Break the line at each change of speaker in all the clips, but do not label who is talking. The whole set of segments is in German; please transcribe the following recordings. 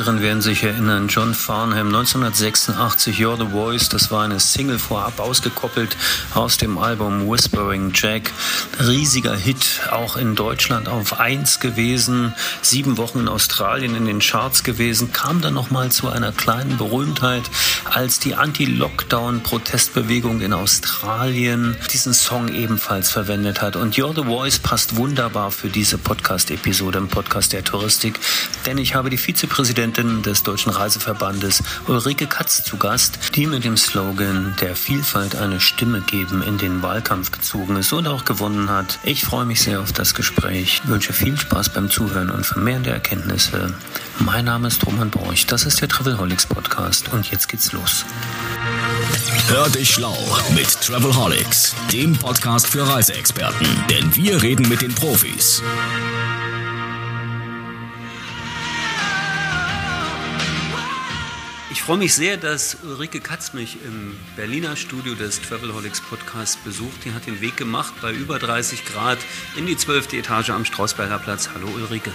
Älteren werden sich erinnern, John Farnham 1986, You're the Voice, das war eine Single vorab ausgekoppelt aus dem Album Whispering Jack. Riesiger Hit, auch in Deutschland auf 1 gewesen, sieben Wochen in Australien in den Charts gewesen, kam dann nochmal zu einer kleinen Berühmtheit, als die Anti-Lockdown-Protestbewegung in Australien diesen Song ebenfalls verwendet hat. Und You're the Voice passt wunderbar für diese Podcast-Episode im Podcast der Touristik, denn ich habe die Vizepräsidentin des Deutschen Reiseverbandes Ulrike Katz zu Gast, die mit dem Slogan der Vielfalt eine Stimme geben in den Wahlkampf gezogen ist und auch gewonnen hat. Ich freue mich sehr auf das Gespräch, wünsche viel Spaß beim Zuhören und vermehrende Erkenntnisse. Mein Name ist Roman Borch, das ist der Travelholics Podcast und jetzt geht's los.
Hör dich schlau mit Travelholics, dem Podcast für Reiseexperten, denn wir reden mit den Profis.
Ich freue mich sehr, dass Ulrike Katz mich im Berliner Studio des Travelholics Podcasts besucht. Die hat den Weg gemacht bei über 30 Grad in die 12. Etage am Strausberger Platz. Hallo Ulrike.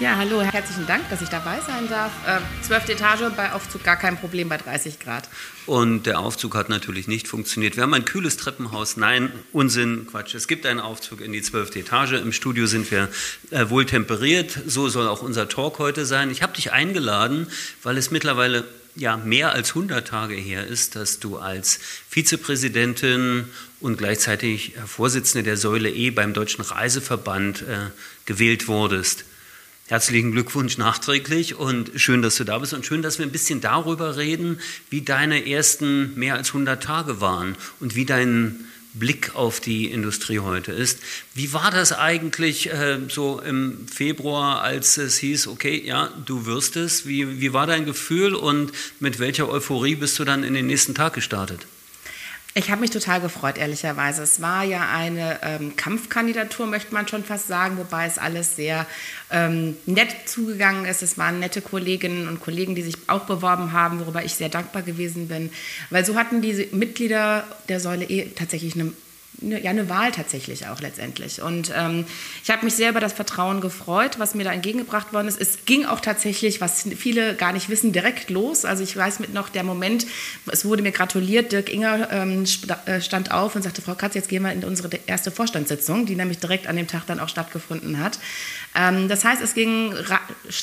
Ja, hallo, herzlichen Dank, dass ich dabei sein darf. Äh, zwölfte Etage bei Aufzug gar kein Problem bei 30 Grad.
Und der Aufzug hat natürlich nicht funktioniert. Wir haben ein kühles Treppenhaus. Nein, Unsinn, Quatsch. Es gibt einen Aufzug in die zwölfte Etage. Im Studio sind wir äh, wohl temperiert. So soll auch unser Talk heute sein. Ich habe dich eingeladen, weil es mittlerweile ja mehr als 100 Tage her ist, dass du als Vizepräsidentin und gleichzeitig Vorsitzende der Säule E beim Deutschen Reiseverband äh, gewählt wurdest. Herzlichen Glückwunsch nachträglich und schön, dass du da bist und schön, dass wir ein bisschen darüber reden, wie deine ersten mehr als 100 Tage waren und wie dein Blick auf die Industrie heute ist. Wie war das eigentlich äh, so im Februar, als es hieß, okay, ja, du wirst es? Wie, wie war dein Gefühl und mit welcher Euphorie bist du dann in den nächsten Tag gestartet?
Ich habe mich total gefreut, ehrlicherweise. Es war ja eine ähm, Kampfkandidatur, möchte man schon fast sagen, wobei es alles sehr ähm, nett zugegangen ist. Es waren nette Kolleginnen und Kollegen, die sich auch beworben haben, worüber ich sehr dankbar gewesen bin. Weil so hatten diese Mitglieder der Säule E tatsächlich eine eine, ja, eine Wahl tatsächlich auch letztendlich. Und ähm, ich habe mich sehr über das Vertrauen gefreut, was mir da entgegengebracht worden ist. Es ging auch tatsächlich, was viele gar nicht wissen, direkt los. Also ich weiß mit noch der Moment, es wurde mir gratuliert, Dirk Inger ähm, äh, stand auf und sagte, Frau Katz, jetzt gehen wir in unsere erste Vorstandssitzung, die nämlich direkt an dem Tag dann auch stattgefunden hat. Ähm, das heißt, es ging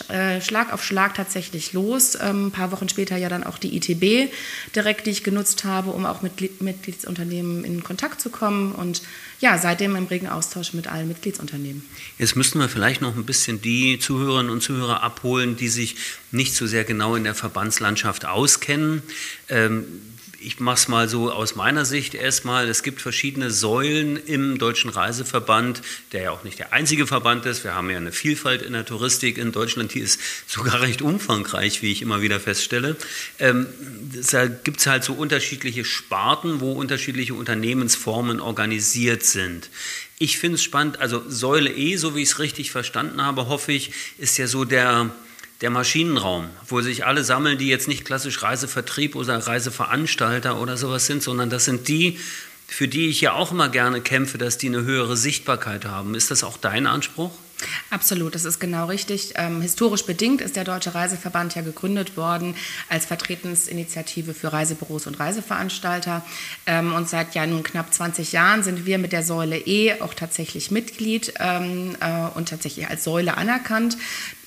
äh, Schlag auf Schlag tatsächlich los. Ähm, ein paar Wochen später ja dann auch die ITB direkt, die ich genutzt habe, um auch mit Mitgliedsunternehmen in Kontakt zu kommen und ja, seitdem im regen Austausch mit allen Mitgliedsunternehmen.
Jetzt müssten wir vielleicht noch ein bisschen die Zuhörerinnen und Zuhörer abholen, die sich nicht so sehr genau in der Verbandslandschaft auskennen. Ähm, ich mache es mal so aus meiner Sicht erstmal. Es gibt verschiedene Säulen im Deutschen Reiseverband, der ja auch nicht der einzige Verband ist. Wir haben ja eine Vielfalt in der Touristik in Deutschland, die ist sogar recht umfangreich, wie ich immer wieder feststelle. Ähm, da gibt es halt so unterschiedliche Sparten, wo unterschiedliche Unternehmensformen organisiert sind. Ich finde es spannend, also Säule E, so wie ich es richtig verstanden habe, hoffe ich, ist ja so der der Maschinenraum, wo sich alle sammeln, die jetzt nicht klassisch Reisevertrieb oder Reiseveranstalter oder sowas sind, sondern das sind die, für die ich ja auch immer gerne kämpfe, dass die eine höhere Sichtbarkeit haben. Ist das auch dein Anspruch?
Absolut, das ist genau richtig. Ähm, historisch bedingt ist der Deutsche Reiseverband ja gegründet worden als Vertretensinitiative für Reisebüros und Reiseveranstalter. Ähm, und seit ja nun knapp 20 Jahren sind wir mit der Säule E auch tatsächlich Mitglied ähm, äh, und tatsächlich als Säule anerkannt.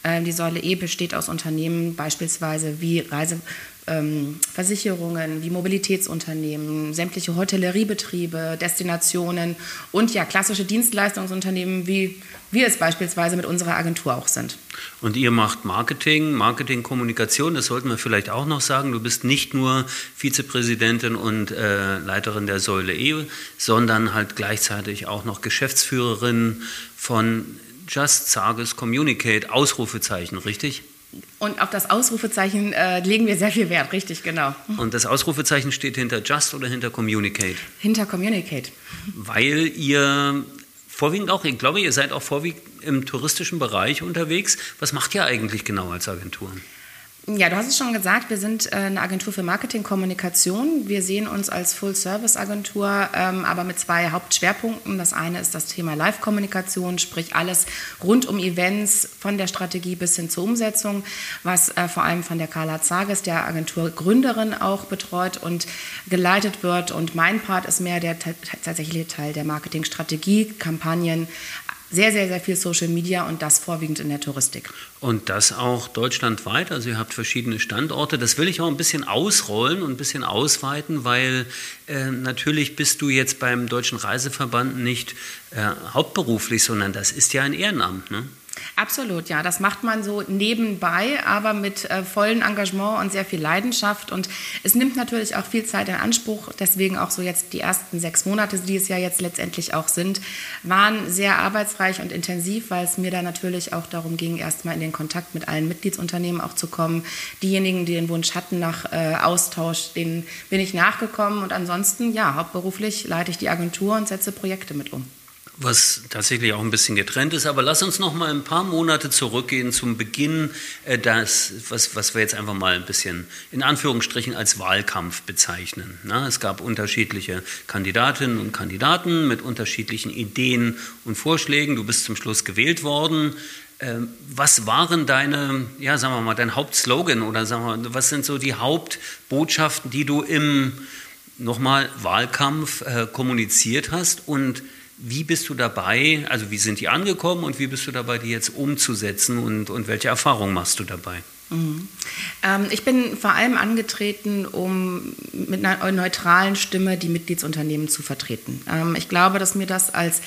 Äh, die Säule E besteht aus Unternehmen beispielsweise wie Reiseversicherungen, ähm, wie Mobilitätsunternehmen, sämtliche Hotelleriebetriebe, Destinationen und ja klassische Dienstleistungsunternehmen, wie wir es beispielsweise mit unserer Agentur auch sind.
Und ihr macht Marketing, Marketingkommunikation, das sollten wir vielleicht auch noch sagen. Du bist nicht nur Vizepräsidentin und äh, Leiterin der Säule E, sondern halt gleichzeitig auch noch Geschäftsführerin von Just Sages Communicate, Ausrufezeichen, richtig?
Und auf das Ausrufezeichen äh, legen wir sehr viel Wert, richtig, genau.
Und das Ausrufezeichen steht hinter Just oder hinter Communicate?
Hinter Communicate.
Weil ihr vorwiegend auch, ich glaube, ihr seid auch vorwiegend im touristischen Bereich unterwegs. Was macht ihr eigentlich genau als Agentur?
Ja, du hast es schon gesagt, wir sind äh, eine Agentur für Marketing-Kommunikation. Wir sehen uns als Full-Service-Agentur, ähm, aber mit zwei Hauptschwerpunkten. Das eine ist das Thema Live-Kommunikation, sprich alles rund um Events, von der Strategie bis hin zur Umsetzung, was äh, vor allem von der Carla Zages, der Agenturgründerin, auch betreut und geleitet wird. Und mein Part ist mehr der tatsächliche Teil der Marketingstrategie, Kampagnen, sehr, sehr, sehr viel Social Media und das vorwiegend in der Touristik.
Und das auch deutschlandweit. Also ihr habt verschiedene Standorte. Das will ich auch ein bisschen ausrollen und ein bisschen ausweiten, weil äh, natürlich bist du jetzt beim Deutschen Reiseverband nicht äh, hauptberuflich, sondern das ist ja ein Ehrenamt. Ne?
Absolut, ja. Das macht man so nebenbei, aber mit äh, vollem Engagement und sehr viel Leidenschaft. Und es nimmt natürlich auch viel Zeit in Anspruch. Deswegen auch so jetzt die ersten sechs Monate, die es ja jetzt letztendlich auch sind, waren sehr arbeitsreich und intensiv, weil es mir da natürlich auch darum ging, erstmal in den Kontakt mit allen Mitgliedsunternehmen auch zu kommen. Diejenigen, die den Wunsch hatten nach äh, Austausch, denen bin ich nachgekommen. Und ansonsten, ja, hauptberuflich leite ich die Agentur und setze Projekte mit um
was tatsächlich auch ein bisschen getrennt ist. Aber lass uns noch mal ein paar Monate zurückgehen zum Beginn, äh, das, was, was wir jetzt einfach mal ein bisschen in Anführungsstrichen als Wahlkampf bezeichnen. Na, es gab unterschiedliche Kandidatinnen und Kandidaten mit unterschiedlichen Ideen und Vorschlägen. Du bist zum Schluss gewählt worden. Ähm, was waren deine, ja, sagen wir mal, dein Hauptslogan oder sagen wir, was sind so die Hauptbotschaften, die du im nochmal Wahlkampf äh, kommuniziert hast und wie bist du dabei, also wie sind die angekommen und wie bist du dabei, die jetzt umzusetzen und, und welche Erfahrungen machst du dabei?
Mhm. Ähm, ich bin vor allem angetreten, um mit einer neutralen Stimme die Mitgliedsunternehmen zu vertreten. Ähm, ich glaube, dass mir das als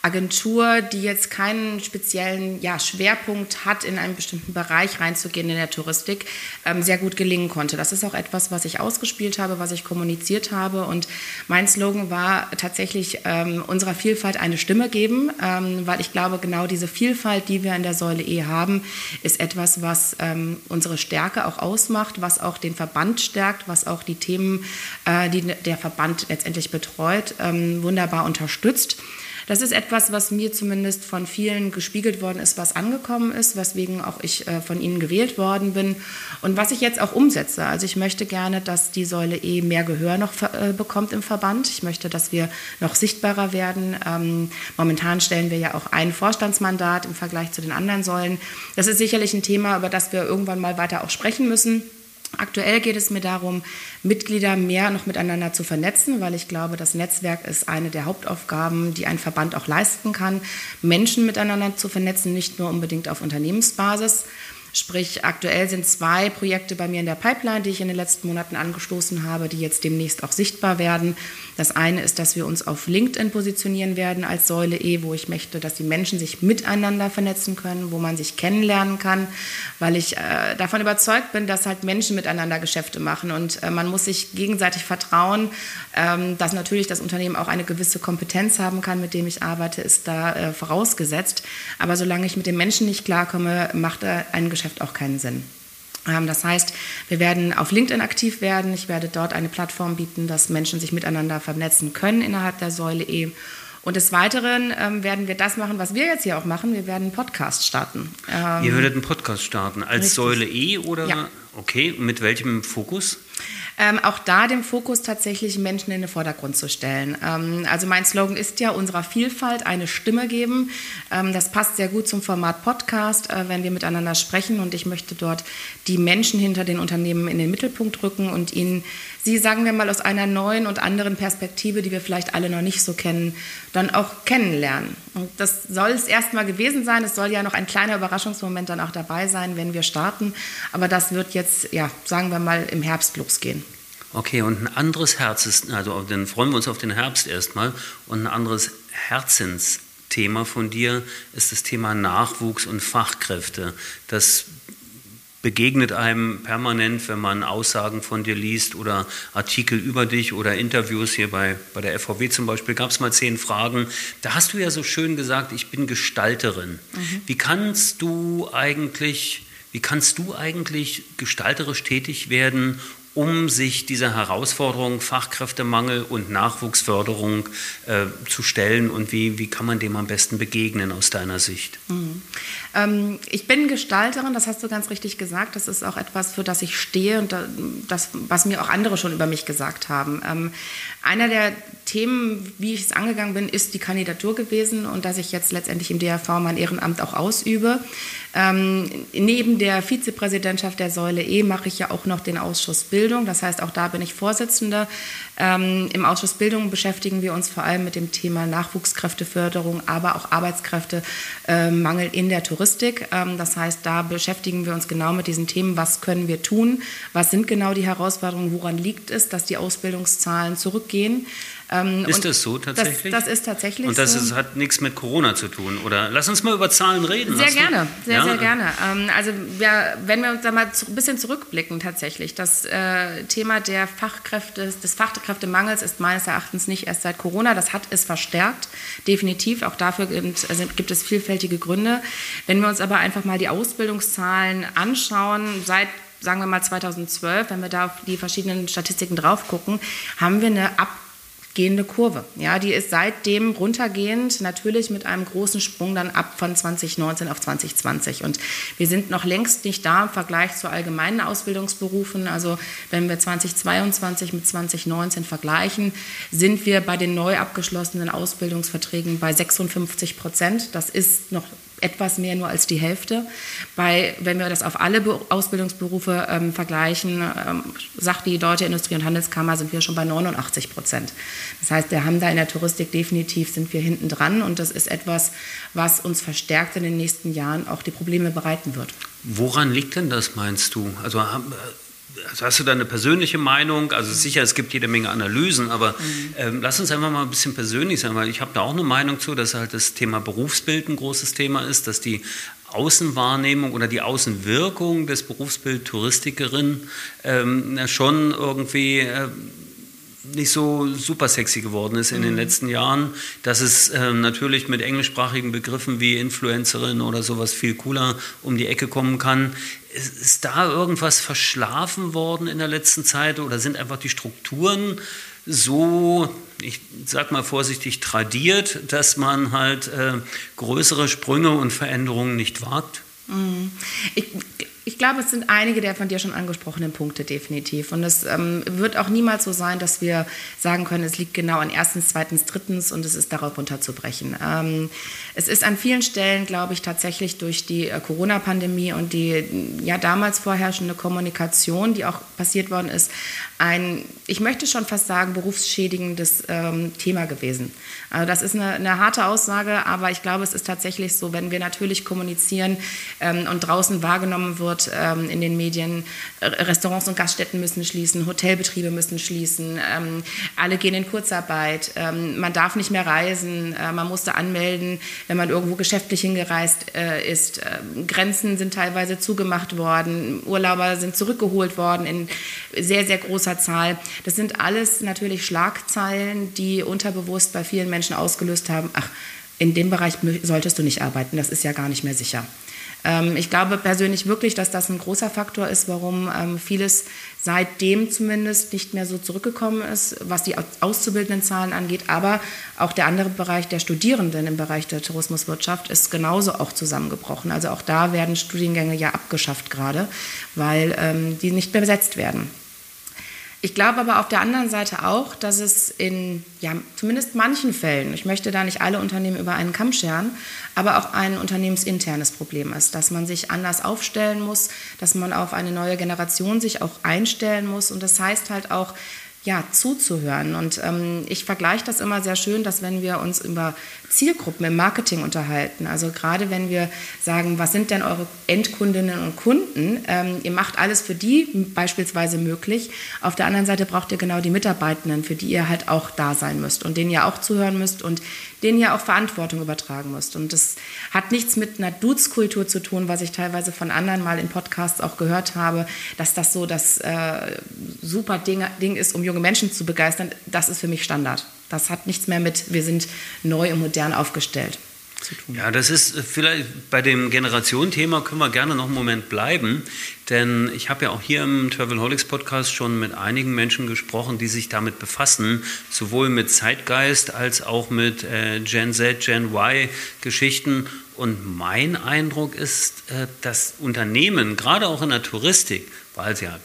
Agentur, die jetzt keinen speziellen ja, Schwerpunkt hat, in einen bestimmten Bereich reinzugehen in der Touristik, ähm, sehr gut gelingen konnte. Das ist auch etwas, was ich ausgespielt habe, was ich kommuniziert habe. Und mein Slogan war tatsächlich ähm, unserer Vielfalt eine Stimme geben, ähm, weil ich glaube, genau diese Vielfalt, die wir in der Säule E haben, ist etwas, was ähm, unsere Stärke auch ausmacht, was auch den Verband stärkt, was auch die Themen, äh, die der Verband letztendlich betreut, ähm, wunderbar unterstützt. Das ist etwas, was mir zumindest von vielen gespiegelt worden ist, was angekommen ist, weswegen auch ich äh, von Ihnen gewählt worden bin und was ich jetzt auch umsetze. Also ich möchte gerne, dass die Säule E mehr Gehör noch äh, bekommt im Verband. Ich möchte, dass wir noch sichtbarer werden. Ähm, momentan stellen wir ja auch ein Vorstandsmandat im Vergleich zu den anderen Säulen. Das ist sicherlich ein Thema, über das wir irgendwann mal weiter auch sprechen müssen. Aktuell geht es mir darum, Mitglieder mehr noch miteinander zu vernetzen, weil ich glaube, das Netzwerk ist eine der Hauptaufgaben, die ein Verband auch leisten kann, Menschen miteinander zu vernetzen, nicht nur unbedingt auf Unternehmensbasis. Sprich, aktuell sind zwei Projekte bei mir in der Pipeline, die ich in den letzten Monaten angestoßen habe, die jetzt demnächst auch sichtbar werden. Das eine ist, dass wir uns auf LinkedIn positionieren werden als Säule E, wo ich möchte, dass die Menschen sich miteinander vernetzen können, wo man sich kennenlernen kann, weil ich äh, davon überzeugt bin, dass halt Menschen miteinander Geschäfte machen und äh, man muss sich gegenseitig vertrauen, ähm, dass natürlich das Unternehmen auch eine gewisse Kompetenz haben kann, mit dem ich arbeite, ist da äh, vorausgesetzt. Aber solange ich mit den Menschen nicht klarkomme, macht ein Geschäft auch keinen Sinn. Ähm, das heißt, wir werden auf LinkedIn aktiv werden. Ich werde dort eine Plattform bieten, dass Menschen sich miteinander vernetzen können innerhalb der Säule E. Und des Weiteren ähm, werden wir das machen, was wir jetzt hier auch machen. Wir werden einen Podcast starten.
Ähm, Ihr würdet einen Podcast starten als richtig. Säule E oder? Ja. Okay, mit welchem Fokus?
Ähm, auch da den Fokus tatsächlich Menschen in den Vordergrund zu stellen. Ähm, also mein Slogan ist ja, unserer Vielfalt eine Stimme geben. Ähm, das passt sehr gut zum Format Podcast, äh, wenn wir miteinander sprechen und ich möchte dort die Menschen hinter den Unternehmen in den Mittelpunkt rücken und ihnen sie, sagen wir mal, aus einer neuen und anderen Perspektive, die wir vielleicht alle noch nicht so kennen, dann auch kennenlernen. Und das soll es erstmal gewesen sein. Es soll ja noch ein kleiner Überraschungsmoment dann auch dabei sein, wenn wir starten. Aber das wird jetzt, ja, sagen wir mal, im Herbst losgehen.
Okay, und ein anderes Herz ist, also dann freuen wir uns auf den Herbst erstmal, und ein anderes Herzensthema von dir ist das Thema Nachwuchs und Fachkräfte. Das begegnet einem permanent, wenn man Aussagen von dir liest oder Artikel über dich oder Interviews hier bei, bei der FVW zum Beispiel, gab es mal zehn Fragen. Da hast du ja so schön gesagt, ich bin Gestalterin. Mhm. Wie kannst du eigentlich, wie kannst du eigentlich gestalterisch tätig werden, um sich dieser Herausforderung Fachkräftemangel und Nachwuchsförderung äh, zu stellen und wie, wie kann man dem am besten begegnen aus deiner Sicht?
Ähm, ich bin Gestalterin, das hast du ganz richtig gesagt. Das ist auch etwas, für das ich stehe und das, was mir auch andere schon über mich gesagt haben. Ähm, einer der Themen, wie ich es angegangen bin, ist die Kandidatur gewesen und dass ich jetzt letztendlich im DRV mein Ehrenamt auch ausübe. Ähm, neben der Vizepräsidentschaft der Säule E mache ich ja auch noch den Ausschuss Bildung. Das heißt, auch da bin ich Vorsitzende. Ähm, Im Ausschuss Bildung beschäftigen wir uns vor allem mit dem Thema Nachwuchskräfteförderung, aber auch Arbeitskräftemangel äh, in der Touristik. Ähm, das heißt, da beschäftigen wir uns genau mit diesen Themen. Was können wir tun? Was sind genau die Herausforderungen? Woran liegt es, dass die Ausbildungszahlen zurückgehen?
Ähm, ist das so tatsächlich?
Das, das, ist tatsächlich
so. Und das
so.
Ist, hat nichts mit Corona zu tun, oder? Lass uns mal über Zahlen reden.
Sehr gerne, sehr, ja? sehr gerne. Ähm, also wir, wenn wir uns da mal ein bisschen zurückblicken tatsächlich, das äh, Thema der Fachkräfte, des Fachkräftemangels ist meines Erachtens nicht erst seit Corona, das hat es verstärkt, definitiv. Auch dafür gibt, also gibt es vielfältige Gründe. Wenn wir uns aber einfach mal die Ausbildungszahlen anschauen, seit sagen wir mal 2012, wenn wir da auf die verschiedenen Statistiken drauf gucken, haben wir eine Ab gehende Kurve. Ja, die ist seitdem runtergehend, natürlich mit einem großen Sprung dann ab von 2019 auf 2020. Und wir sind noch längst nicht da im Vergleich zu allgemeinen Ausbildungsberufen. Also wenn wir 2022 mit 2019 vergleichen, sind wir bei den neu abgeschlossenen Ausbildungsverträgen bei 56 Prozent. Das ist noch etwas mehr nur als die Hälfte. Bei, wenn wir das auf alle Be Ausbildungsberufe ähm, vergleichen, ähm, sagt die Deutsche Industrie- und Handelskammer, sind wir schon bei 89 Prozent. Das heißt, wir haben da in der Touristik definitiv sind wir hinten dran und das ist etwas, was uns verstärkt in den nächsten Jahren auch die Probleme bereiten wird.
Woran liegt denn das, meinst du? Also also hast du da eine persönliche Meinung? Also sicher, es gibt jede Menge Analysen, aber mhm. ähm, lass uns einfach mal ein bisschen persönlich sein, weil ich habe da auch eine Meinung zu, dass halt das Thema Berufsbild ein großes Thema ist, dass die Außenwahrnehmung oder die Außenwirkung des Berufsbild Touristikerin ähm, schon irgendwie äh, nicht so super sexy geworden ist in mhm. den letzten Jahren, dass es äh, natürlich mit englischsprachigen Begriffen wie Influencerin oder sowas viel cooler um die Ecke kommen kann. Ist, da irgendwas verschlafen worden in der letzten Zeit oder sind einfach die Strukturen so, ich sag mal vorsichtig, tradiert, dass man halt äh, größere Sprünge und Veränderungen nicht wagt?
Mhm. Ich, ich glaube, es sind einige der von dir schon angesprochenen Punkte definitiv. Und es ähm, wird auch niemals so sein, dass wir sagen können, es liegt genau an erstens, zweitens, drittens und es ist darauf runterzubrechen. Ähm, es ist an vielen Stellen, glaube ich, tatsächlich durch die äh, Corona-Pandemie und die ja damals vorherrschende Kommunikation, die auch passiert worden ist, ein, ich möchte schon fast sagen, berufsschädigendes ähm, Thema gewesen. Also das ist eine, eine, harte Aussage, aber ich glaube, es ist tatsächlich so, wenn wir natürlich kommunizieren ähm, und draußen wahrgenommen wird ähm, in den Medien, Restaurants und Gaststätten müssen schließen, Hotelbetriebe müssen schließen, ähm, alle gehen in Kurzarbeit, ähm, man darf nicht mehr reisen, äh, man musste anmelden, wenn man irgendwo geschäftlich hingereist äh, ist, äh, Grenzen sind teilweise zugemacht worden, Urlauber sind zurückgeholt worden in sehr, sehr großer Zahl. Das sind alles natürlich Schlagzeilen, die unterbewusst bei vielen Menschen ausgelöst haben, ach, in dem Bereich solltest du nicht arbeiten, das ist ja gar nicht mehr sicher. Ähm, ich glaube persönlich wirklich, dass das ein großer Faktor ist, warum ähm, vieles seitdem zumindest nicht mehr so zurückgekommen ist, was die auszubildenden Zahlen angeht. Aber auch der andere Bereich der Studierenden im Bereich der Tourismuswirtschaft ist genauso auch zusammengebrochen. Also auch da werden Studiengänge ja abgeschafft gerade, weil ähm, die nicht mehr besetzt werden. Ich glaube aber auf der anderen Seite auch, dass es in ja, zumindest manchen Fällen, ich möchte da nicht alle Unternehmen über einen Kamm scheren, aber auch ein unternehmensinternes Problem ist, dass man sich anders aufstellen muss, dass man auf eine neue Generation sich auch einstellen muss. Und das heißt halt auch, ja, zuzuhören. Und ähm, ich vergleiche das immer sehr schön, dass wenn wir uns über Zielgruppen im Marketing unterhalten, also gerade wenn wir sagen, was sind denn eure Endkundinnen und Kunden, ähm, ihr macht alles für die beispielsweise möglich. Auf der anderen Seite braucht ihr genau die Mitarbeitenden, für die ihr halt auch da sein müsst und denen ihr auch zuhören müsst und denen ihr auch Verantwortung übertragen müsst. Und das hat nichts mit einer Dudes-Kultur zu tun, was ich teilweise von anderen mal in Podcasts auch gehört habe, dass das so das äh, super Ding, Ding ist, um junge Menschen zu begeistern. Das ist für mich Standard. Das hat nichts mehr mit, wir sind neu und modern aufgestellt.
Ja, das ist äh, vielleicht bei dem Generationenthema können wir gerne noch einen Moment bleiben, denn ich habe ja auch hier im Travelholics Podcast schon mit einigen Menschen gesprochen, die sich damit befassen, sowohl mit Zeitgeist als auch mit äh, Gen Z, Gen Y Geschichten. Und mein Eindruck ist, äh, dass Unternehmen, gerade auch in der Touristik, weil sie ja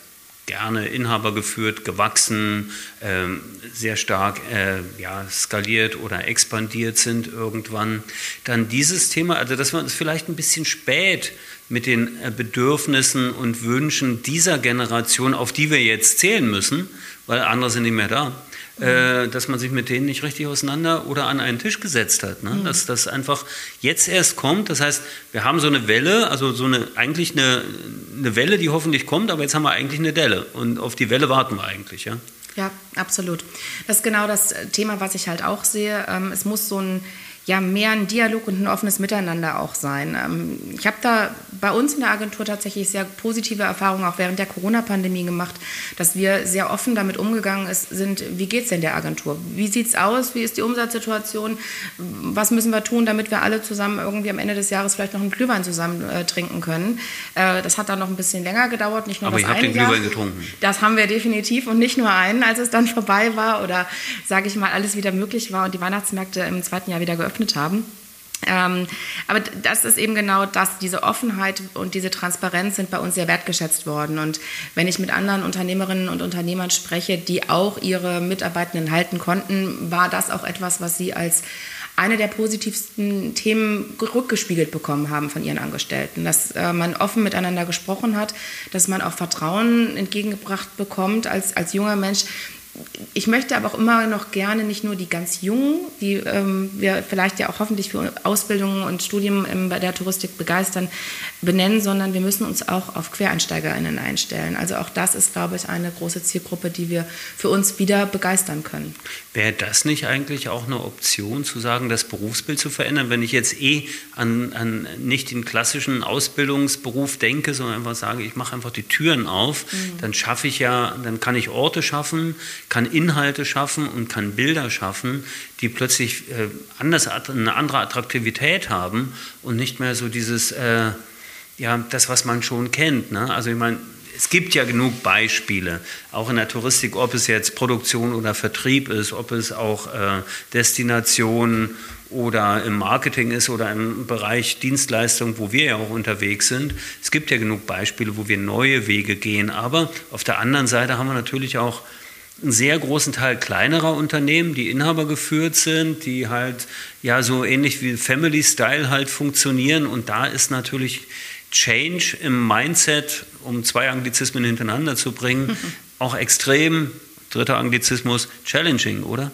gerne Inhaber geführt, gewachsen, ähm, sehr stark äh, ja, skaliert oder expandiert sind irgendwann. Dann dieses Thema, also dass wir uns vielleicht ein bisschen spät mit den äh, Bedürfnissen und Wünschen dieser Generation, auf die wir jetzt zählen müssen, weil andere sind nicht mehr da, äh, dass man sich mit denen nicht richtig auseinander oder an einen Tisch gesetzt hat. Ne? Mhm. Dass das einfach jetzt erst kommt. Das heißt, wir haben so eine Welle, also so eine eigentlich eine, eine Welle, die hoffentlich kommt, aber jetzt haben wir eigentlich eine Delle. Und auf die Welle warten wir eigentlich, ja.
Ja, absolut. Das ist genau das Thema, was ich halt auch sehe. Ähm, es muss so ein ja mehr ein Dialog und ein offenes Miteinander auch sein. Ähm, ich habe da bei uns in der Agentur tatsächlich sehr positive Erfahrungen auch während der Corona-Pandemie gemacht, dass wir sehr offen damit umgegangen sind, wie geht es denn der Agentur? Wie sieht es aus? Wie ist die Umsatzsituation? Was müssen wir tun, damit wir alle zusammen irgendwie am Ende des Jahres vielleicht noch einen Glühwein zusammen äh, trinken können? Äh, das hat dann noch ein bisschen länger gedauert, nicht nur
Aber
das
ich habe den Glühwein getrunken.
Das haben wir definitiv und nicht nur einen, als es dann vorbei war oder, sage ich mal, alles wieder möglich war und die Weihnachtsmärkte im zweiten Jahr wieder geöffnet geöffnet haben. Ähm, aber das ist eben genau das, diese Offenheit und diese Transparenz sind bei uns sehr wertgeschätzt worden. Und wenn ich mit anderen Unternehmerinnen und Unternehmern spreche, die auch ihre Mitarbeitenden halten konnten, war das auch etwas, was sie als eine der positivsten Themen rückgespiegelt bekommen haben von ihren Angestellten. Dass äh, man offen miteinander gesprochen hat, dass man auch Vertrauen entgegengebracht bekommt als, als junger Mensch, ich möchte aber auch immer noch gerne nicht nur die ganz Jungen, die ähm, wir vielleicht ja auch hoffentlich für Ausbildungen und Studien ähm, bei der Touristik begeistern, benennen, sondern wir müssen uns auch auf QuereinsteigerInnen einstellen. Also auch das ist, glaube ich, eine große Zielgruppe, die wir für uns wieder begeistern können.
Wäre das nicht eigentlich auch eine Option, zu sagen, das Berufsbild zu verändern? Wenn ich jetzt eh an, an nicht den klassischen Ausbildungsberuf denke, sondern einfach sage, ich mache einfach die Türen auf, mhm. dann schaffe ich ja, dann kann ich Orte schaffen, kann Inhalte schaffen und kann Bilder schaffen, die plötzlich äh, anders, eine andere Attraktivität haben und nicht mehr so dieses, äh, ja, das, was man schon kennt. Ne? Also ich meine, es gibt ja genug Beispiele, auch in der Touristik, ob es jetzt Produktion oder Vertrieb ist, ob es auch äh, Destination oder im Marketing ist oder im Bereich Dienstleistung, wo wir ja auch unterwegs sind. Es gibt ja genug Beispiele, wo wir neue Wege gehen. Aber auf der anderen Seite haben wir natürlich auch einen sehr großen Teil kleinerer Unternehmen, die Inhaber geführt sind, die halt ja so ähnlich wie Family Style halt funktionieren. Und da ist natürlich Change im Mindset, um zwei Anglizismen hintereinander zu bringen, auch extrem, dritter Anglizismus, challenging, oder?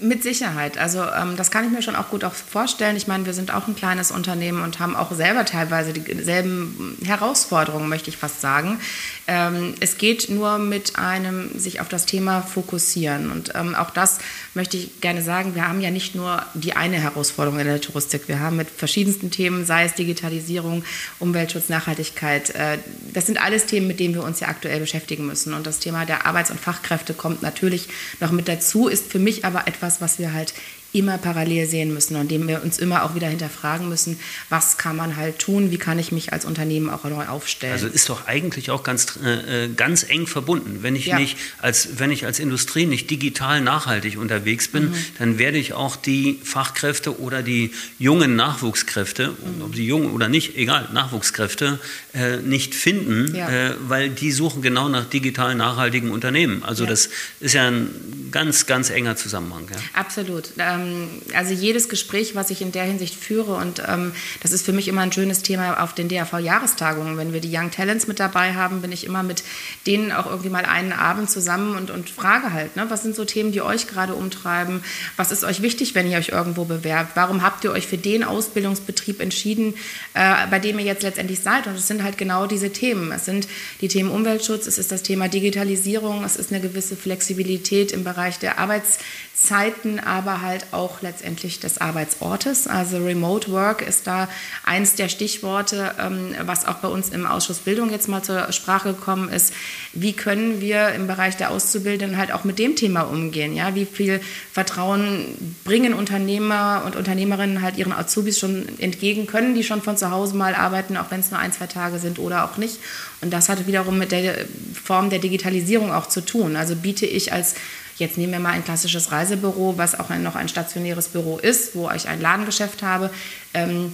Mit Sicherheit. Also ähm, das kann ich mir schon auch gut auch vorstellen. Ich meine, wir sind auch ein kleines Unternehmen und haben auch selber teilweise dieselben Herausforderungen, möchte ich fast sagen. Ähm, es geht nur mit einem sich auf das Thema fokussieren. Und ähm, auch das möchte ich gerne sagen. Wir haben ja nicht nur die eine Herausforderung in der Touristik. Wir haben mit verschiedensten Themen, sei es Digitalisierung, Umweltschutz, Nachhaltigkeit. Äh, das sind alles Themen, mit denen wir uns ja aktuell beschäftigen müssen. Und das Thema der Arbeits- und Fachkräfte kommt natürlich noch mit dazu, ist für mich aber etwas, etwas, was wir halt immer parallel sehen müssen und dem wir uns immer auch wieder hinterfragen müssen, was kann man halt tun, wie kann ich mich als Unternehmen auch neu aufstellen.
Also ist doch eigentlich auch ganz, äh, ganz eng verbunden. Wenn ich, ja. nicht als, wenn ich als Industrie nicht digital nachhaltig unterwegs bin, mhm. dann werde ich auch die Fachkräfte oder die jungen Nachwuchskräfte, mhm. ob sie jung oder nicht, egal, Nachwuchskräfte, äh, nicht finden, ja. äh, weil die suchen genau nach digital nachhaltigen Unternehmen. Also ja. das ist ja ein ganz, ganz enger Zusammenhang.
Absolut. Ähm, ähm, also jedes Gespräch, was ich in der Hinsicht führe, und ähm, das ist für mich immer ein schönes Thema auf den DAV-Jahrestagungen. Wenn wir die Young Talents mit dabei haben, bin ich immer mit denen auch irgendwie mal einen Abend zusammen und, und frage halt, ne, was sind so Themen, die euch gerade umtreiben? Was ist euch wichtig, wenn ihr euch irgendwo bewerbt? Warum habt ihr euch für den Ausbildungsbetrieb entschieden, äh, bei dem ihr jetzt letztendlich seid? Und es sind halt genau diese Themen. Es sind die Themen Umweltschutz, es ist das Thema Digitalisierung, es ist eine gewisse Flexibilität im Bereich der Arbeits Zeiten, aber halt auch letztendlich des Arbeitsortes. Also Remote Work ist da eins der Stichworte, ähm, was auch bei uns im Ausschuss Bildung jetzt mal zur Sprache gekommen ist. Wie können wir im Bereich der Auszubildenden halt auch mit dem Thema umgehen? Ja, wie viel Vertrauen bringen Unternehmer und Unternehmerinnen halt ihren Azubis schon entgegen? Können die schon von zu Hause mal arbeiten, auch wenn es nur ein, zwei Tage sind oder auch nicht? Und das hat wiederum mit der Form der Digitalisierung auch zu tun. Also biete ich als Jetzt nehmen wir mal ein klassisches Reisebüro, was auch ein, noch ein stationäres Büro ist, wo ich ein Ladengeschäft habe. Ähm,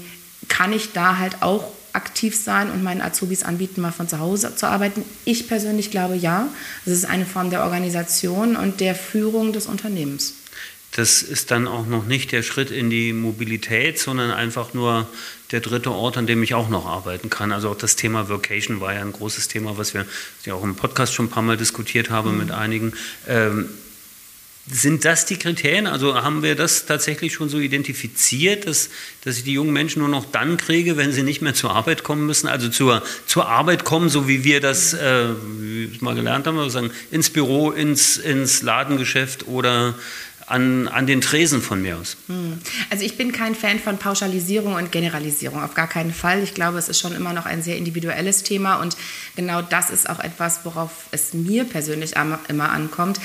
kann ich da halt auch aktiv sein und meinen Azubis anbieten, mal von zu Hause zu arbeiten? Ich persönlich glaube ja. Das ist eine Form der Organisation und der Führung des Unternehmens.
Das ist dann auch noch nicht der Schritt in die Mobilität, sondern einfach nur der dritte Ort, an dem ich auch noch arbeiten kann. Also auch das Thema Vocation war ja ein großes Thema, was wir ja auch im Podcast schon ein paar Mal diskutiert haben mhm. mit einigen. Ähm, sind das die Kriterien? Also haben wir das tatsächlich schon so identifiziert, dass, dass ich die jungen Menschen nur noch dann kriege, wenn sie nicht mehr zur Arbeit kommen müssen? Also zur, zur Arbeit kommen, so wie wir das äh, mal gelernt haben, sagen, ins Büro, ins, ins Ladengeschäft oder an, an den Tresen von mir aus. Hm.
Also ich bin kein Fan von Pauschalisierung und Generalisierung, auf gar keinen Fall. Ich glaube, es ist schon immer noch ein sehr individuelles Thema und genau das ist auch etwas, worauf es mir persönlich immer ankommt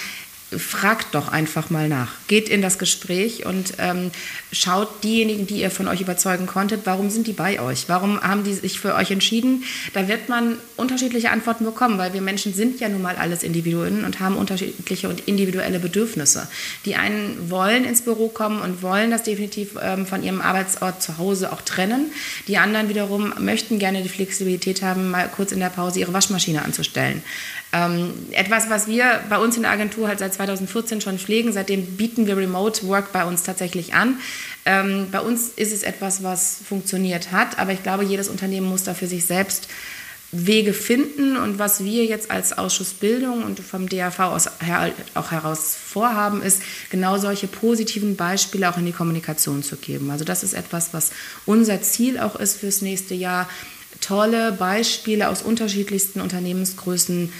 fragt doch einfach mal nach. Geht in das Gespräch und ähm, schaut diejenigen, die ihr von euch überzeugen konntet, warum sind die bei euch? Warum haben die sich für euch entschieden? Da wird man unterschiedliche Antworten bekommen, weil wir Menschen sind ja nun mal alles Individuen und haben unterschiedliche und individuelle Bedürfnisse. Die einen wollen ins Büro kommen und wollen das definitiv ähm, von ihrem Arbeitsort zu Hause auch trennen. Die anderen wiederum möchten gerne die Flexibilität haben, mal kurz in der Pause ihre Waschmaschine anzustellen. Ähm, etwas, was wir bei uns in der Agentur halt seit 2014 schon pflegen, seitdem bieten wir Remote Work bei uns tatsächlich an. Ähm, bei uns ist es etwas, was funktioniert hat, aber ich glaube, jedes Unternehmen muss da für sich selbst Wege finden und was wir jetzt als Ausschuss Bildung und vom DAV aus her, auch heraus vorhaben, ist genau solche positiven Beispiele auch in die Kommunikation zu geben. Also das ist etwas, was unser Ziel auch ist fürs nächste Jahr, tolle Beispiele aus unterschiedlichsten Unternehmensgrößen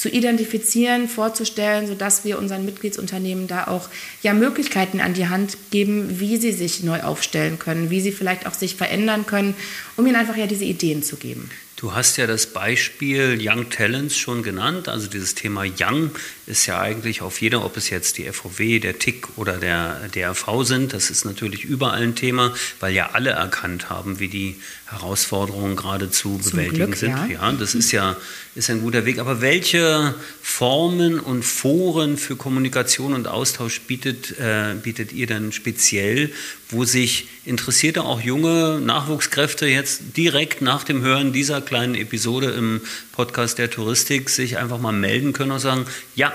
zu identifizieren, vorzustellen, sodass wir unseren Mitgliedsunternehmen da auch ja, Möglichkeiten an die Hand geben, wie sie sich neu aufstellen können, wie sie vielleicht auch sich verändern können, um ihnen einfach ja diese Ideen zu geben.
Du hast ja das Beispiel Young Talents schon genannt. Also dieses Thema Young ist ja eigentlich auf jeder, ob es jetzt die FVW, der TIC oder der DRV sind, das ist natürlich überall ein Thema, weil ja alle erkannt haben, wie die Herausforderungen gerade zu bewältigen Glück, sind. Ja. ja, das ist ja ist ein guter Weg. Aber welche Formen und Foren für Kommunikation und Austausch bietet, äh, bietet ihr dann speziell, wo sich Interessierte, auch junge Nachwuchskräfte jetzt direkt nach dem Hören dieser kleinen Episode im Podcast der Touristik sich einfach mal melden können und sagen, ja,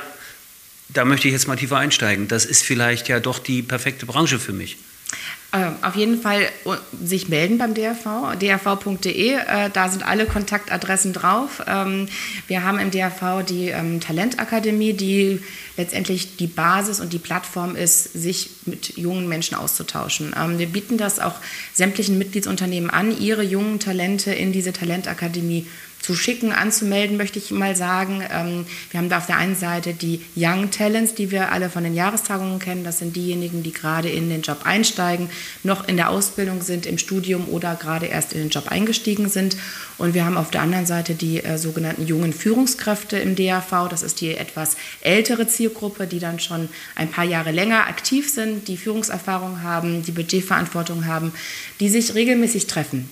da möchte ich jetzt mal tiefer einsteigen. Das ist vielleicht ja doch die perfekte Branche für mich.
Äh, auf jeden Fall sich melden beim DRV, drv.de. Äh, da sind alle Kontaktadressen drauf. Ähm, wir haben im DRV die ähm, Talentakademie, die letztendlich die Basis und die Plattform ist, sich mit jungen Menschen auszutauschen. Ähm, wir bieten das auch sämtlichen Mitgliedsunternehmen an, ihre jungen Talente in diese Talentakademie zu schicken, anzumelden, möchte ich mal sagen. Ähm, wir haben da auf der einen Seite die Young Talents, die wir alle von den Jahrestagungen kennen. Das sind diejenigen, die gerade in den Job einsteigen, noch in der Ausbildung sind, im Studium oder gerade erst in den Job eingestiegen sind. Und wir haben auf der anderen Seite die äh, sogenannten jungen Führungskräfte im DAV. Das ist die etwas ältere Zielgruppe, die dann schon ein paar Jahre länger aktiv sind, die Führungserfahrung haben, die Budgetverantwortung haben, die sich regelmäßig treffen.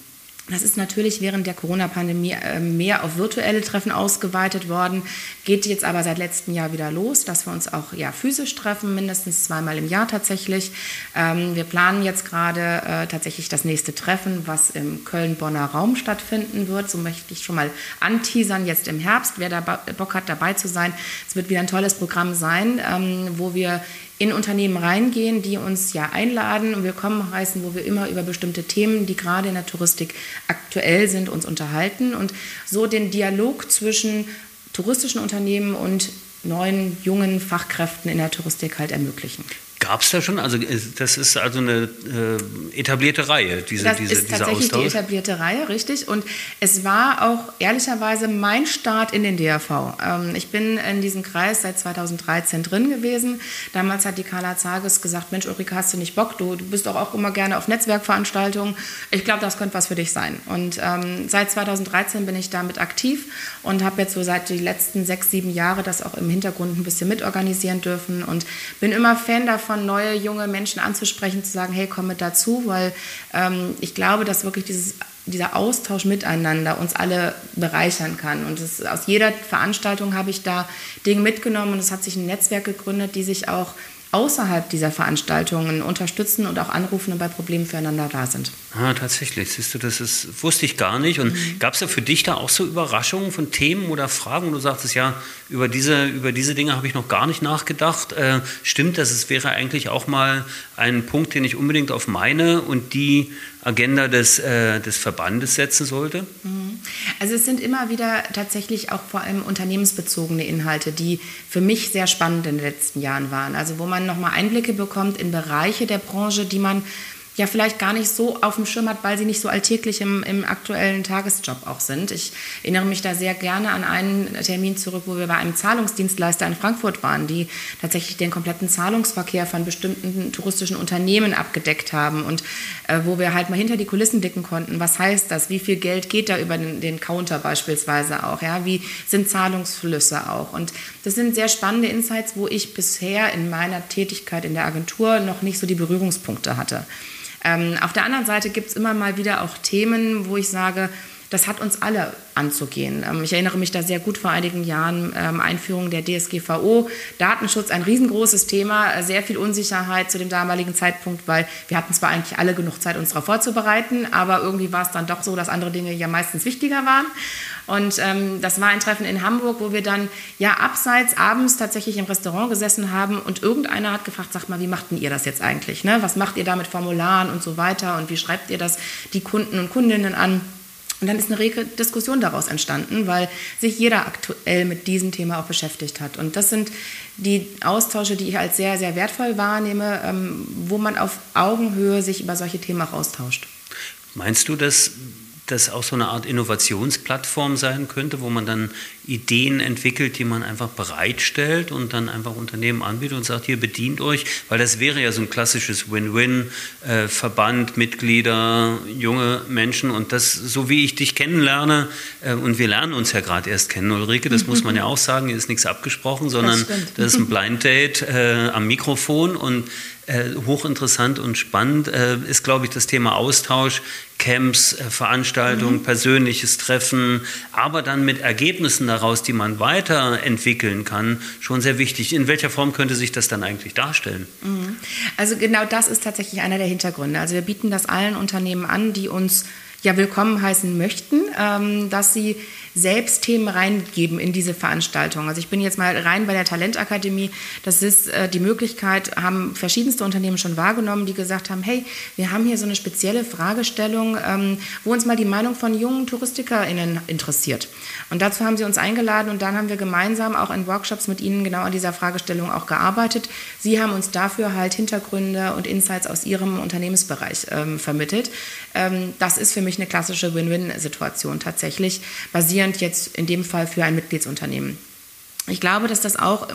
Das ist natürlich während der Corona-Pandemie äh, mehr auf virtuelle Treffen ausgeweitet worden, geht jetzt aber seit letztem Jahr wieder los, dass wir uns auch ja, physisch treffen, mindestens zweimal im Jahr tatsächlich. Ähm, wir planen jetzt gerade äh, tatsächlich das nächste Treffen, was im Köln-Bonner Raum stattfinden wird. So möchte ich schon mal anteasern, jetzt im Herbst. Wer da Bock hat, dabei zu sein, es wird wieder ein tolles Programm sein, ähm, wo wir in Unternehmen reingehen, die uns ja einladen und willkommen heißen, wo wir immer über bestimmte Themen, die gerade in der Touristik aktuell sind, uns unterhalten und so den Dialog zwischen touristischen Unternehmen und neuen, jungen Fachkräften in der Touristik halt ermöglichen.
Gab es da schon? Also äh, das ist also eine äh, etablierte Reihe, diese,
das
diese,
ist
dieser
tatsächlich
Austausch.
die etablierte Reihe, richtig. Und es war auch ehrlicherweise mein Start in den DRV. Ähm, ich bin in diesem Kreis seit 2013 drin gewesen. Damals hat die Carla Zages gesagt, Mensch Ulrike, hast du nicht Bock? Du, du bist doch auch immer gerne auf Netzwerkveranstaltungen. Ich glaube, das könnte was für dich sein. Und ähm, seit 2013 bin ich damit aktiv und habe jetzt so seit die letzten sechs, sieben Jahre das auch im Hintergrund ein bisschen mitorganisieren dürfen und bin immer Fan davon, neue, junge Menschen anzusprechen, zu sagen, hey, komm mit dazu, weil ähm, ich glaube, dass wirklich dieses dieser Austausch miteinander uns alle bereichern kann. Und das, aus jeder Veranstaltung habe ich da Dinge mitgenommen und es hat sich ein Netzwerk gegründet, die sich auch außerhalb dieser Veranstaltungen unterstützen und auch anrufen und bei Problemen füreinander da sind.
Ah, tatsächlich. Siehst du, das ist, wusste ich gar nicht. Und mhm. gab es da für dich da auch so Überraschungen von Themen oder Fragen, wo du sagtest, ja, über diese, über diese Dinge habe ich noch gar nicht nachgedacht. Äh, stimmt das? Es wäre eigentlich auch mal ein Punkt, den ich unbedingt auf meine und die Agenda des, äh, des Verbandes setzen sollte?
Mhm. Also es sind immer wieder tatsächlich auch vor allem unternehmensbezogene Inhalte, die für mich sehr spannend in den letzten Jahren waren. Also wo man nochmal Einblicke bekommt in Bereiche der Branche, die man ja vielleicht gar nicht so auf dem Schirm hat, weil sie nicht so alltäglich im, im, aktuellen Tagesjob auch sind. Ich erinnere mich da sehr gerne an einen Termin zurück, wo wir bei einem Zahlungsdienstleister in Frankfurt waren, die tatsächlich den kompletten Zahlungsverkehr von bestimmten touristischen Unternehmen abgedeckt haben und äh, wo wir halt mal hinter die Kulissen dicken konnten. Was heißt das? Wie viel Geld geht da über den, den Counter beispielsweise auch? Ja? Wie sind Zahlungsflüsse auch? Und das sind sehr spannende Insights, wo ich bisher in meiner Tätigkeit in der Agentur noch nicht so die Berührungspunkte hatte. Ähm, auf der anderen Seite gibt es immer mal wieder auch Themen, wo ich sage, das hat uns alle anzugehen. Ähm, ich erinnere mich da sehr gut vor einigen Jahren, ähm, Einführung der DSGVO, Datenschutz, ein riesengroßes Thema, äh, sehr viel Unsicherheit zu dem damaligen Zeitpunkt, weil wir hatten zwar eigentlich alle genug Zeit, uns darauf vorzubereiten, aber irgendwie war es dann doch so, dass andere Dinge ja meistens wichtiger waren. Und ähm, das war ein Treffen in Hamburg, wo wir dann ja abseits abends tatsächlich im Restaurant gesessen haben und irgendeiner hat gefragt, sagt mal, wie macht denn ihr das jetzt eigentlich? Ne? Was macht ihr da mit Formularen und so weiter und wie schreibt ihr das die Kunden und Kundinnen an? Und dann ist eine rege Diskussion daraus entstanden, weil sich jeder aktuell mit diesem Thema auch beschäftigt hat. Und das sind die Austausche, die ich als sehr, sehr wertvoll wahrnehme, ähm, wo man auf Augenhöhe sich über solche Themen auch austauscht.
Meinst du, dass das auch so eine Art Innovationsplattform sein könnte, wo man dann Ideen entwickelt, die man einfach bereitstellt und dann einfach Unternehmen anbietet und sagt, hier bedient euch, weil das wäre ja so ein klassisches Win-Win, äh, Verband, Mitglieder, junge Menschen und das, so wie ich dich kennenlerne, äh, und wir lernen uns ja gerade erst kennen, Ulrike, das muss man ja auch sagen, hier ist nichts abgesprochen, sondern das, das ist ein Blind Date äh, am Mikrofon und äh, hochinteressant und spannend äh, ist, glaube ich, das Thema Austausch, Camps, äh, Veranstaltungen, mhm. persönliches Treffen, aber dann mit Ergebnissen daraus, die man weiterentwickeln kann, schon sehr wichtig. In welcher Form könnte sich das dann eigentlich darstellen?
Mhm. Also genau das ist tatsächlich einer der Hintergründe. Also wir bieten das allen Unternehmen an, die uns ja willkommen heißen möchten, ähm, dass sie selbst Themen reingeben in diese Veranstaltung. Also ich bin jetzt mal rein bei der Talentakademie. Das ist äh, die Möglichkeit, haben verschiedenste Unternehmen schon wahrgenommen, die gesagt haben, hey, wir haben hier so eine spezielle Fragestellung, ähm, wo uns mal die Meinung von jungen TouristikerInnen interessiert. Und dazu haben sie uns eingeladen und dann haben wir gemeinsam auch in Workshops mit ihnen genau an dieser Fragestellung auch gearbeitet. Sie haben uns dafür halt Hintergründe und Insights aus ihrem Unternehmensbereich ähm, vermittelt. Ähm, das ist für mich eine klassische Win-Win-Situation tatsächlich, basierend jetzt in dem Fall für ein Mitgliedsunternehmen. Ich glaube, dass das auch äh,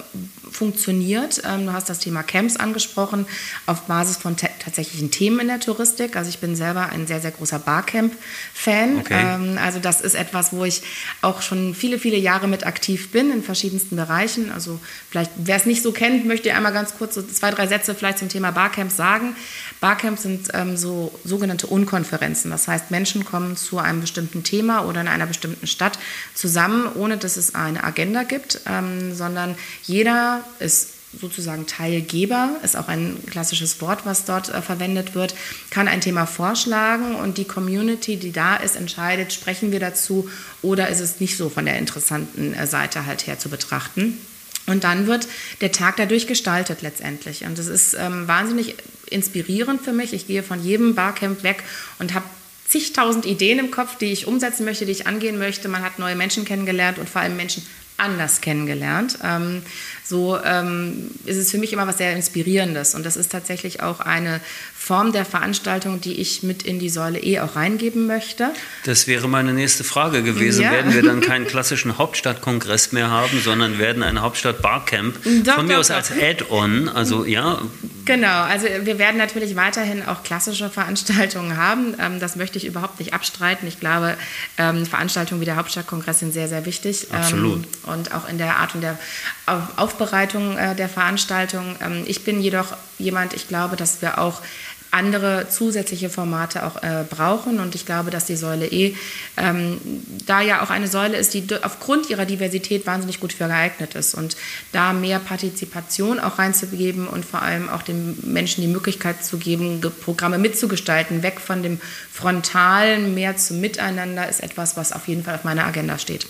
funktioniert. Ähm, du hast das Thema Camps angesprochen, auf Basis von tatsächlichen Themen in der Touristik. Also ich bin selber ein sehr, sehr großer Barcamp-Fan. Okay. Ähm, also das ist etwas, wo ich auch schon viele, viele Jahre mit aktiv bin in verschiedensten Bereichen. Also vielleicht, wer es nicht so kennt, möchte ich einmal ganz kurz so zwei, drei Sätze vielleicht zum Thema Barcamps sagen. Barcamps sind ähm, so sogenannte Unkonferenzen. Das heißt, Menschen kommen zu einem bestimmten Thema oder in einer bestimmten Stadt zusammen, ohne dass es eine Agenda gibt, ähm, sondern jeder ist sozusagen Teilgeber, ist auch ein klassisches Wort, was dort äh, verwendet wird, kann ein Thema vorschlagen und die Community, die da ist, entscheidet, sprechen wir dazu oder ist es nicht so von der interessanten äh, Seite halt her zu betrachten. Und dann wird der Tag dadurch gestaltet letztendlich. Und das ist ähm, wahnsinnig inspirierend für mich. Ich gehe von jedem Barcamp weg und habe zigtausend Ideen im Kopf, die ich umsetzen möchte, die ich angehen möchte. Man hat neue Menschen kennengelernt und vor allem Menschen anders kennengelernt. Ähm, so ähm, ist es für mich immer was sehr Inspirierendes. Und das ist tatsächlich auch eine Form der Veranstaltung, die ich mit in die Säule E auch reingeben möchte.
Das wäre meine nächste Frage gewesen. Ja. Werden wir dann keinen klassischen Hauptstadtkongress mehr haben, sondern werden ein Hauptstadt-Barcamp von mir doch, aus als Add-on? Also ja.
Genau, also wir werden natürlich weiterhin auch klassische Veranstaltungen haben. Ähm, das möchte ich überhaupt nicht abstreiten. Ich glaube, ähm, Veranstaltungen wie der Hauptstadtkongress sind sehr, sehr wichtig.
Absolut.
Ähm, und auch in der Art und der Aufbereitung äh, der Veranstaltung. Ich bin jedoch jemand, ich glaube, dass wir auch andere zusätzliche Formate auch äh, brauchen. Und ich glaube, dass die Säule E ähm, da ja auch eine Säule ist, die aufgrund ihrer Diversität wahnsinnig gut für geeignet ist. Und da mehr Partizipation auch reinzugeben und vor allem auch den Menschen die Möglichkeit zu geben, Programme mitzugestalten, weg von dem Frontalen, mehr zum Miteinander, ist etwas, was auf jeden Fall auf meiner Agenda steht.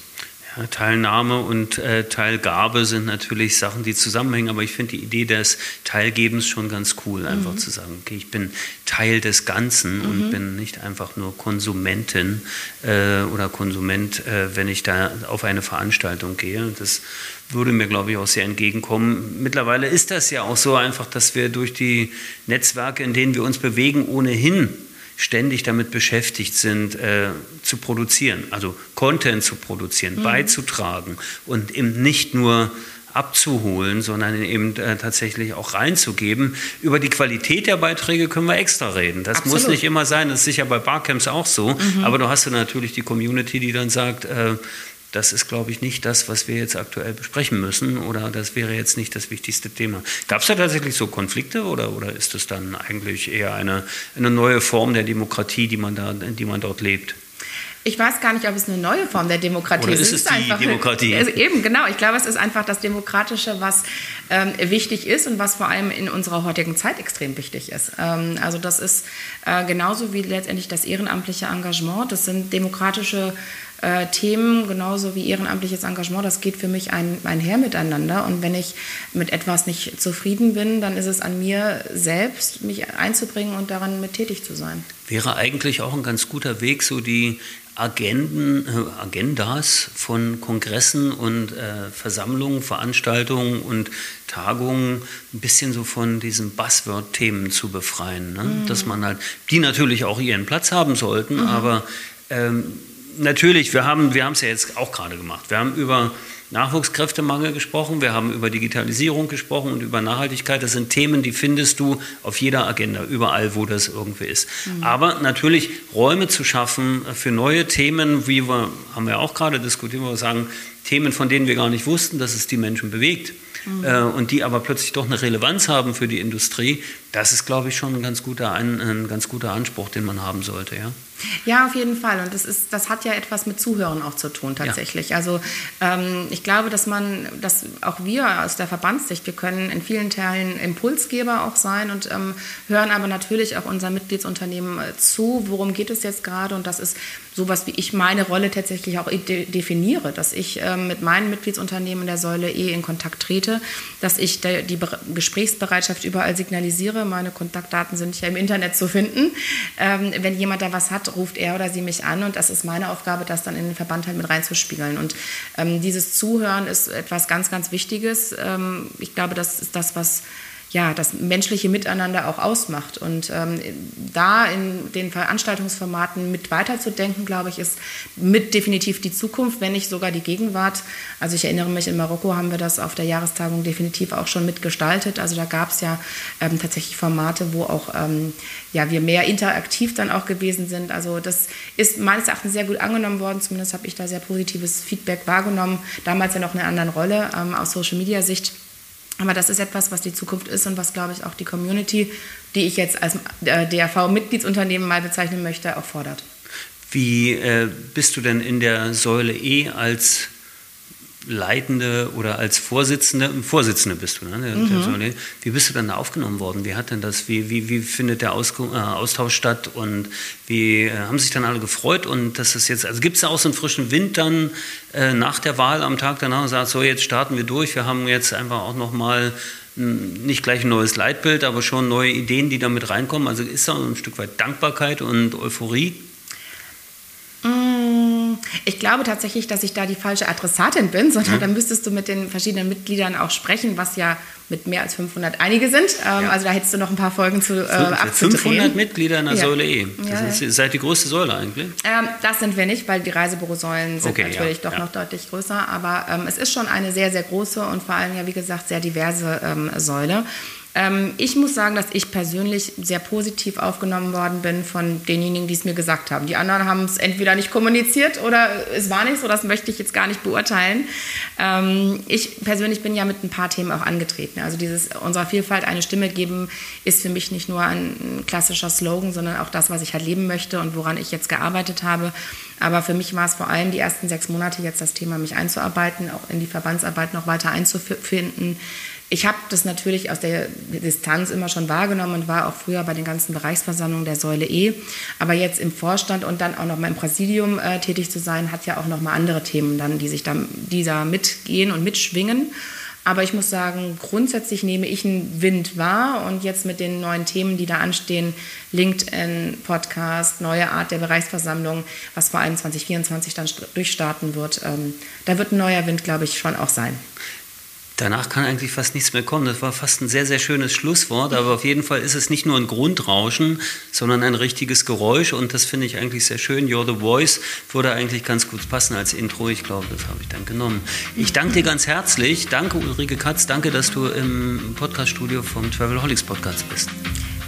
Teilnahme und äh, Teilgabe sind natürlich Sachen, die zusammenhängen, aber ich finde die Idee des Teilgebens schon ganz cool, einfach mhm. zu sagen, okay, ich bin Teil des Ganzen mhm. und bin nicht einfach nur Konsumentin äh, oder Konsument, äh, wenn ich da auf eine Veranstaltung gehe. Das würde mir, glaube ich, auch sehr entgegenkommen. Mittlerweile ist das ja auch so einfach, dass wir durch die Netzwerke, in denen wir uns bewegen, ohnehin ständig damit beschäftigt sind, äh, zu produzieren, also Content zu produzieren, mhm. beizutragen und eben nicht nur abzuholen, sondern eben äh, tatsächlich auch reinzugeben. Über die Qualität der Beiträge können wir extra reden. Das Absolut. muss nicht immer sein, das ist sicher bei Barcamps auch so, mhm. aber du hast ja natürlich die Community, die dann sagt, äh, das ist, glaube ich, nicht das, was wir jetzt aktuell besprechen müssen oder das wäre jetzt nicht das wichtigste Thema. Gab es da tatsächlich so Konflikte oder, oder ist es dann eigentlich eher eine, eine neue Form der Demokratie, die man, da, die man dort lebt?
Ich weiß gar nicht, ob es eine neue Form der Demokratie
ist. Oder ist es, ist die einfach, Demokratie?
Also eben, genau. Ich glaube, es ist einfach das Demokratische, was ähm, wichtig ist und was vor allem in unserer heutigen Zeit extrem wichtig ist. Ähm, also das ist äh, genauso wie letztendlich das ehrenamtliche Engagement. Das sind demokratische äh, Themen, genauso wie ehrenamtliches Engagement, das geht für mich ein, einher miteinander. Und wenn ich mit etwas nicht zufrieden bin, dann ist es an mir selbst, mich einzubringen und daran mit tätig zu sein.
Wäre eigentlich auch ein ganz guter Weg, so die Agenden, äh, Agendas von Kongressen und äh, Versammlungen, Veranstaltungen und Tagungen ein bisschen so von diesen Buzzword-Themen zu befreien. Ne? Mhm. Dass man halt, die natürlich auch ihren Platz haben sollten, mhm. aber ähm, natürlich, wir haben wir es ja jetzt auch gerade gemacht. Wir haben über Nachwuchskräftemangel gesprochen, wir haben über Digitalisierung gesprochen und über Nachhaltigkeit. Das sind Themen, die findest du auf jeder Agenda, überall, wo das irgendwie ist. Mhm. Aber natürlich Räume zu schaffen für neue Themen, wie wir, haben wir auch gerade diskutiert, wo wir sagen, Themen, von denen wir gar nicht wussten, dass es die Menschen bewegt mhm. äh, und die aber plötzlich doch eine Relevanz haben für die Industrie, das ist, glaube ich, schon ein ganz guter, ein, ein ganz guter Anspruch, den man haben sollte. Ja?
Ja, auf jeden Fall. Und das, ist, das hat ja etwas mit Zuhören auch zu tun tatsächlich. Ja. Also ähm, ich glaube, dass man, dass auch wir aus der Verbandssicht, wir können in vielen Teilen Impulsgeber auch sein und ähm, hören aber natürlich auch unser Mitgliedsunternehmen äh, zu, worum geht es jetzt gerade. Und das ist sowas, wie ich meine Rolle tatsächlich auch de definiere, dass ich ähm, mit meinen Mitgliedsunternehmen der Säule E in Kontakt trete, dass ich die Be Gesprächsbereitschaft überall signalisiere. Meine Kontaktdaten sind ja im Internet zu finden. Ähm, wenn jemand da was hat, ruft er oder sie mich an und das ist meine Aufgabe, das dann in den Verband halt mit reinzuspiegeln. Und ähm, dieses Zuhören ist etwas ganz, ganz Wichtiges. Ich glaube, das ist das, was ja, das menschliche Miteinander auch ausmacht. Und ähm, da in den Veranstaltungsformaten mit weiterzudenken, glaube ich, ist mit definitiv die Zukunft, wenn nicht sogar die Gegenwart. Also ich erinnere mich, in Marokko haben wir das auf der Jahrestagung definitiv auch schon mitgestaltet. Also da gab es ja ähm, tatsächlich Formate, wo auch ähm, ja, wir mehr interaktiv dann auch gewesen sind. Also das ist meines Erachtens sehr gut angenommen worden. Zumindest habe ich da sehr positives Feedback wahrgenommen. Damals ja noch in einer anderen Rolle ähm, aus Social-Media-Sicht. Aber das ist etwas, was die Zukunft ist und was, glaube ich, auch die Community, die ich jetzt als äh, DRV-Mitgliedsunternehmen mal bezeichnen möchte, auch fordert.
Wie äh, bist du denn in der Säule E als Leitende oder als Vorsitzende, Vorsitzende bist du, ne? Mhm. wie bist du dann da aufgenommen worden? Wie hat denn das, wie, wie, wie findet der Aus, äh, Austausch statt und wie äh, haben sich dann alle gefreut und das ist jetzt, also gibt es da auch so einen frischen Wind dann äh, nach der Wahl am Tag danach und sagt, so jetzt starten wir durch, wir haben jetzt einfach auch nochmal nicht gleich ein neues Leitbild, aber schon neue Ideen, die damit reinkommen. Also ist da ein Stück weit Dankbarkeit und Euphorie?
Ich glaube tatsächlich, dass ich da die falsche Adressatin bin, sondern ja. dann müsstest du mit den verschiedenen Mitgliedern auch sprechen, was ja mit mehr als 500 einige sind. Ähm, ja. Also da hättest du noch ein paar Folgen zu äh, abzudrehen.
500 Mitglieder in der ja. Säule E. Das ist, seid die größte Säule eigentlich?
Ähm, das sind wir nicht, weil die Reisebürosäulen sind okay, natürlich doch noch deutlich größer. Aber ähm, es ist schon eine sehr, sehr große und vor allem ja, wie gesagt, sehr diverse ähm, Säule. Ähm, ich muss sagen, dass ich persönlich sehr positiv aufgenommen worden bin von denjenigen, die es mir gesagt haben. Die anderen haben es entweder nicht kommuniziert oder es war nicht so, das möchte ich jetzt gar nicht beurteilen. Ähm, ich persönlich bin ja mit ein paar Themen auch angetreten. Also dieses unserer Vielfalt eine Stimme geben ist für mich nicht nur ein klassischer Slogan, sondern auch das, was ich halt leben möchte und woran ich jetzt gearbeitet habe. Aber für mich war es vor allem die ersten sechs Monate jetzt das Thema, mich einzuarbeiten, auch in die Verbandsarbeit noch weiter einzufinden ich habe das natürlich aus der Distanz immer schon wahrgenommen und war auch früher bei den ganzen Bereichsversammlungen der Säule E. Aber jetzt im Vorstand und dann auch noch mal im Präsidium äh, tätig zu sein, hat ja auch noch mal andere Themen dann, die sich dann dieser mitgehen und mitschwingen. Aber ich muss sagen, grundsätzlich nehme ich einen Wind wahr und jetzt mit den neuen Themen, die da anstehen, LinkedIn, Podcast, neue Art der Bereichsversammlung, was vor allem 2024 dann durchstarten wird, ähm, da wird ein neuer Wind, glaube ich, schon auch sein.
Danach kann eigentlich fast nichts mehr kommen. Das war fast ein sehr, sehr schönes Schlusswort, aber auf jeden Fall ist es nicht nur ein Grundrauschen, sondern ein richtiges Geräusch und das finde ich eigentlich sehr schön. You're the Voice würde eigentlich ganz gut passen als Intro. Ich glaube, das habe ich dann genommen. Ich danke dir ganz herzlich. Danke Ulrike Katz. Danke, dass du im Podcaststudio vom Travelholics Podcast bist.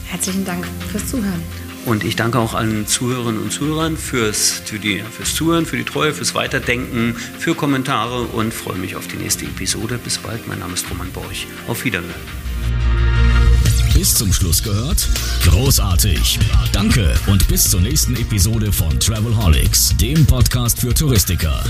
Herzlichen Dank fürs Zuhören.
Und ich danke auch allen Zuhörerinnen und Zuhörern fürs, für die, fürs Zuhören, für die Treue, fürs Weiterdenken, für Kommentare und freue mich auf die nächste Episode. Bis bald, mein Name ist Roman Borch. Auf Wiederhören.
Bis zum Schluss gehört? Großartig. Danke und bis zur nächsten Episode von Travelholics, dem Podcast für Touristiker.